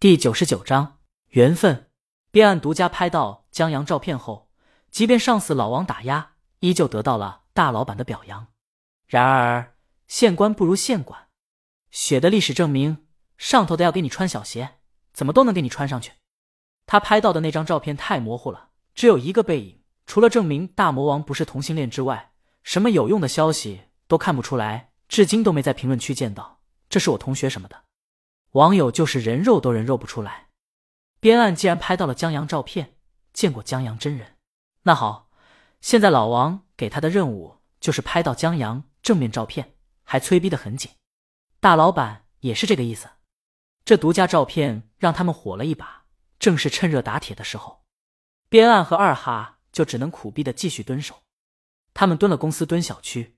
第九十九章缘分。边岸独家拍到江阳照片后，即便上司老王打压，依旧得到了大老板的表扬。然而，县官不如县管。血的历史证明，上头的要给你穿小鞋，怎么都能给你穿上去。他拍到的那张照片太模糊了，只有一个背影，除了证明大魔王不是同性恋之外，什么有用的消息都看不出来。至今都没在评论区见到，这是我同学什么的。网友就是人肉都人肉不出来。边岸既然拍到了江阳照片，见过江阳真人，那好，现在老王给他的任务就是拍到江阳正面照片，还催逼的很紧。大老板也是这个意思。这独家照片让他们火了一把，正是趁热打铁的时候。边岸和二哈就只能苦逼的继续蹲守。他们蹲了公司，蹲小区。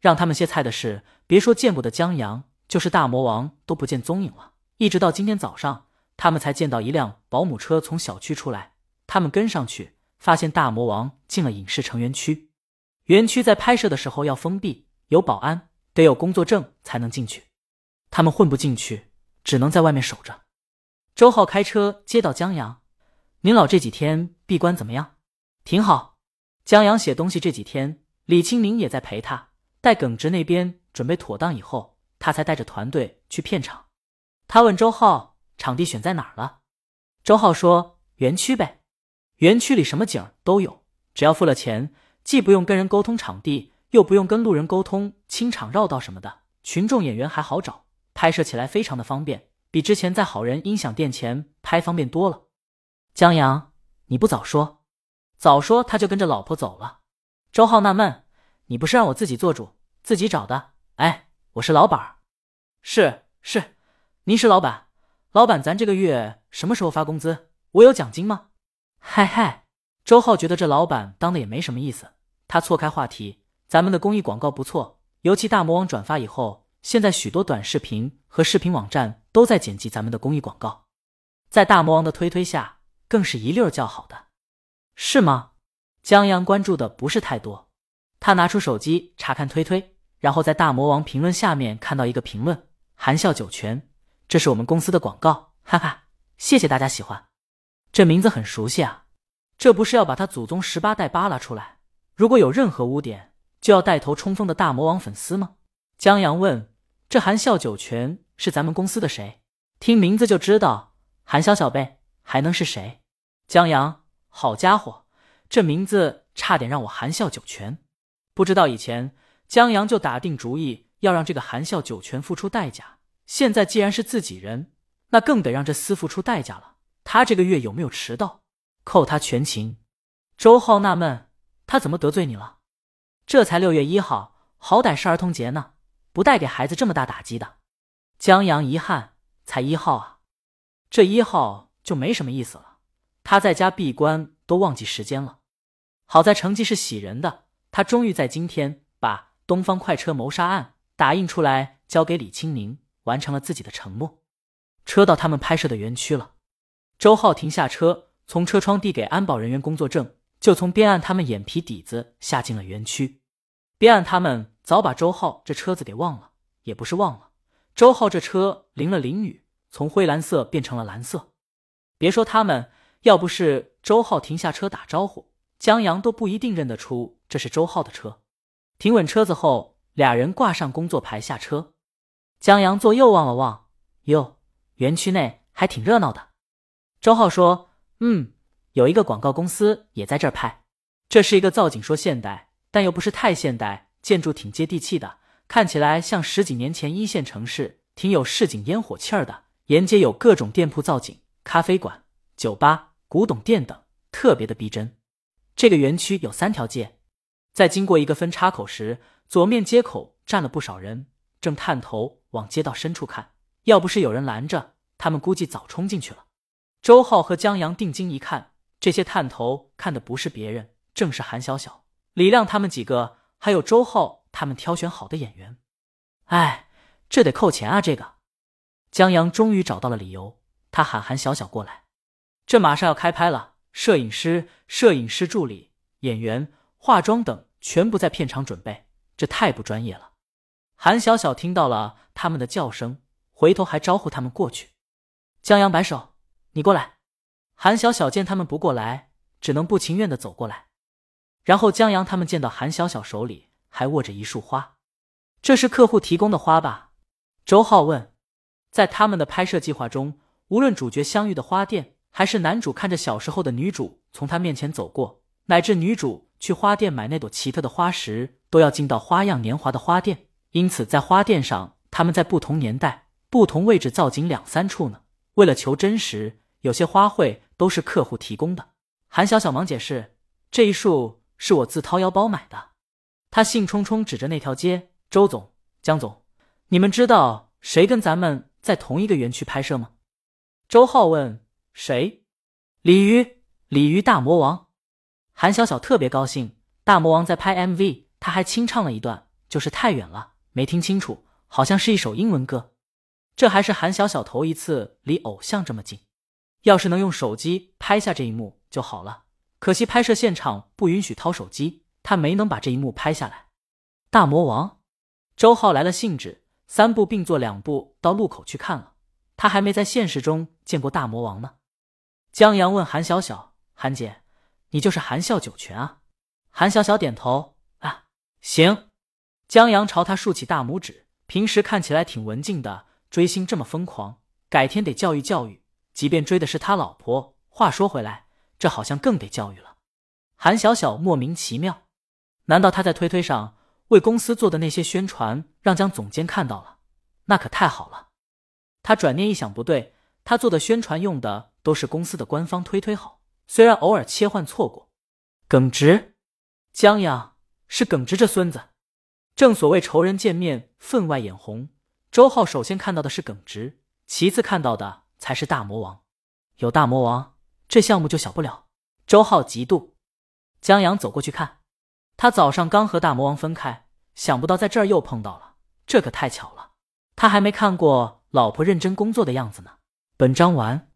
让他们歇菜的是，别说见过的江阳。就是大魔王都不见踪影了，一直到今天早上，他们才见到一辆保姆车从小区出来。他们跟上去，发现大魔王进了影视城园区。园区在拍摄的时候要封闭，有保安，得有工作证才能进去。他们混不进去，只能在外面守着。周浩开车接到江阳：“您老这几天闭关怎么样？”“挺好。”江阳写东西这几天，李清明也在陪他。待耿直那边准备妥当以后。他才带着团队去片场。他问周浩：“场地选在哪儿了？”周浩说：“园区呗，园区里什么景都有，只要付了钱，既不用跟人沟通场地，又不用跟路人沟通清场绕道什么的，群众演员还好找，拍摄起来非常的方便，比之前在好人音响店前拍方便多了。”江阳，你不早说，早说他就跟着老婆走了。周浩纳闷：“你不是让我自己做主，自己找的？哎，我是老板。”是是，您是老板，老板，咱这个月什么时候发工资？我有奖金吗？嗨嗨，周浩觉得这老板当的也没什么意思，他错开话题，咱们的公益广告不错，尤其大魔王转发以后，现在许多短视频和视频网站都在剪辑咱们的公益广告，在大魔王的推推下，更是一溜叫好的，是吗？江阳关注的不是太多，他拿出手机查看推推，然后在大魔王评论下面看到一个评论。含笑九泉，这是我们公司的广告，哈哈，谢谢大家喜欢。这名字很熟悉啊，这不是要把他祖宗十八代扒拉出来？如果有任何污点，就要带头冲锋的大魔王粉丝吗？江阳问：“这含笑九泉是咱们公司的谁？听名字就知道，含笑小贝还能是谁？”江阳，好家伙，这名字差点让我含笑九泉。不知道以前江阳就打定主意。要让这个含笑九泉付出代价。现在既然是自己人，那更得让这厮付出代价了。他这个月有没有迟到？扣他全勤。周浩纳闷，他怎么得罪你了？这才六月一号，好歹是儿童节呢，不带给孩子这么大打击的。江阳遗憾，才一号啊，这一号就没什么意思了。他在家闭关都忘记时间了。好在成绩是喜人的，他终于在今天把东方快车谋杀案。打印出来，交给李清明，完成了自己的承诺。车到他们拍摄的园区了，周浩停下车，从车窗递给安保人员工作证，就从边岸他们眼皮底子下进了园区。边岸他们早把周浩这车子给忘了，也不是忘了，周浩这车淋了淋雨，从灰蓝色变成了蓝色。别说他们，要不是周浩停下车打招呼，江阳都不一定认得出这是周浩的车。停稳车子后。俩人挂上工作牌下车，江阳左右望了望，哟，园区内还挺热闹的。周浩说：“嗯，有一个广告公司也在这儿拍。这是一个造景说现代，但又不是太现代，建筑挺接地气的，看起来像十几年前一线城市，挺有市井烟火气儿的。沿街有各种店铺造景，咖啡馆、酒吧、古董店等，特别的逼真。这个园区有三条街，在经过一个分叉口时。”左面街口站了不少人，正探头往街道深处看。要不是有人拦着，他们估计早冲进去了。周浩和江阳定睛一看，这些探头看的不是别人，正是韩小小、李亮他们几个，还有周浩他们挑选好的演员。哎，这得扣钱啊！这个，江阳终于找到了理由，他喊韩小小过来。这马上要开拍了，摄影师、摄影师助理、演员、化妆等全部在片场准备。这太不专业了！韩小小听到了他们的叫声，回头还招呼他们过去。江阳摆手：“你过来。”韩小小见他们不过来，只能不情愿的走过来。然后江阳他们见到韩小小手里还握着一束花，这是客户提供的花吧？周浩问。在他们的拍摄计划中，无论主角相遇的花店，还是男主看着小时候的女主从他面前走过，乃至女主去花店买那朵奇特的花时，都要进到花样年华的花店。因此，在花店上，他们在不同年代、不同位置造景两三处呢。为了求真实，有些花卉都是客户提供的。韩小小忙解释：“这一束是我自掏腰包买的。”他兴冲冲指着那条街：“周总、江总，你们知道谁跟咱们？”在同一个园区拍摄吗？周浩问。谁？鲤鱼，鲤鱼大魔王。韩小小特别高兴。大魔王在拍 MV，他还清唱了一段，就是太远了，没听清楚，好像是一首英文歌。这还是韩小小头一次离偶像这么近。要是能用手机拍下这一幕就好了，可惜拍摄现场不允许掏手机，他没能把这一幕拍下来。大魔王，周浩来了兴致。三步并作两步到路口去看了，他还没在现实中见过大魔王呢。江阳问韩小小：“韩姐，你就是韩笑九泉啊？”韩小小点头：“啊，行。”江阳朝他竖起大拇指。平时看起来挺文静的，追星这么疯狂，改天得教育教育。即便追的是他老婆，话说回来，这好像更得教育了。韩小小莫名其妙，难道他在推推上？为公司做的那些宣传，让江总监看到了，那可太好了。他转念一想，不对，他做的宣传用的都是公司的官方推推好，虽然偶尔切换错过。耿直，江阳是耿直这孙子。正所谓仇人见面，分外眼红。周浩首先看到的是耿直，其次看到的才是大魔王。有大魔王，这项目就小不了。周浩嫉妒。江阳走过去看。他早上刚和大魔王分开，想不到在这儿又碰到了，这可太巧了。他还没看过老婆认真工作的样子呢。本章完。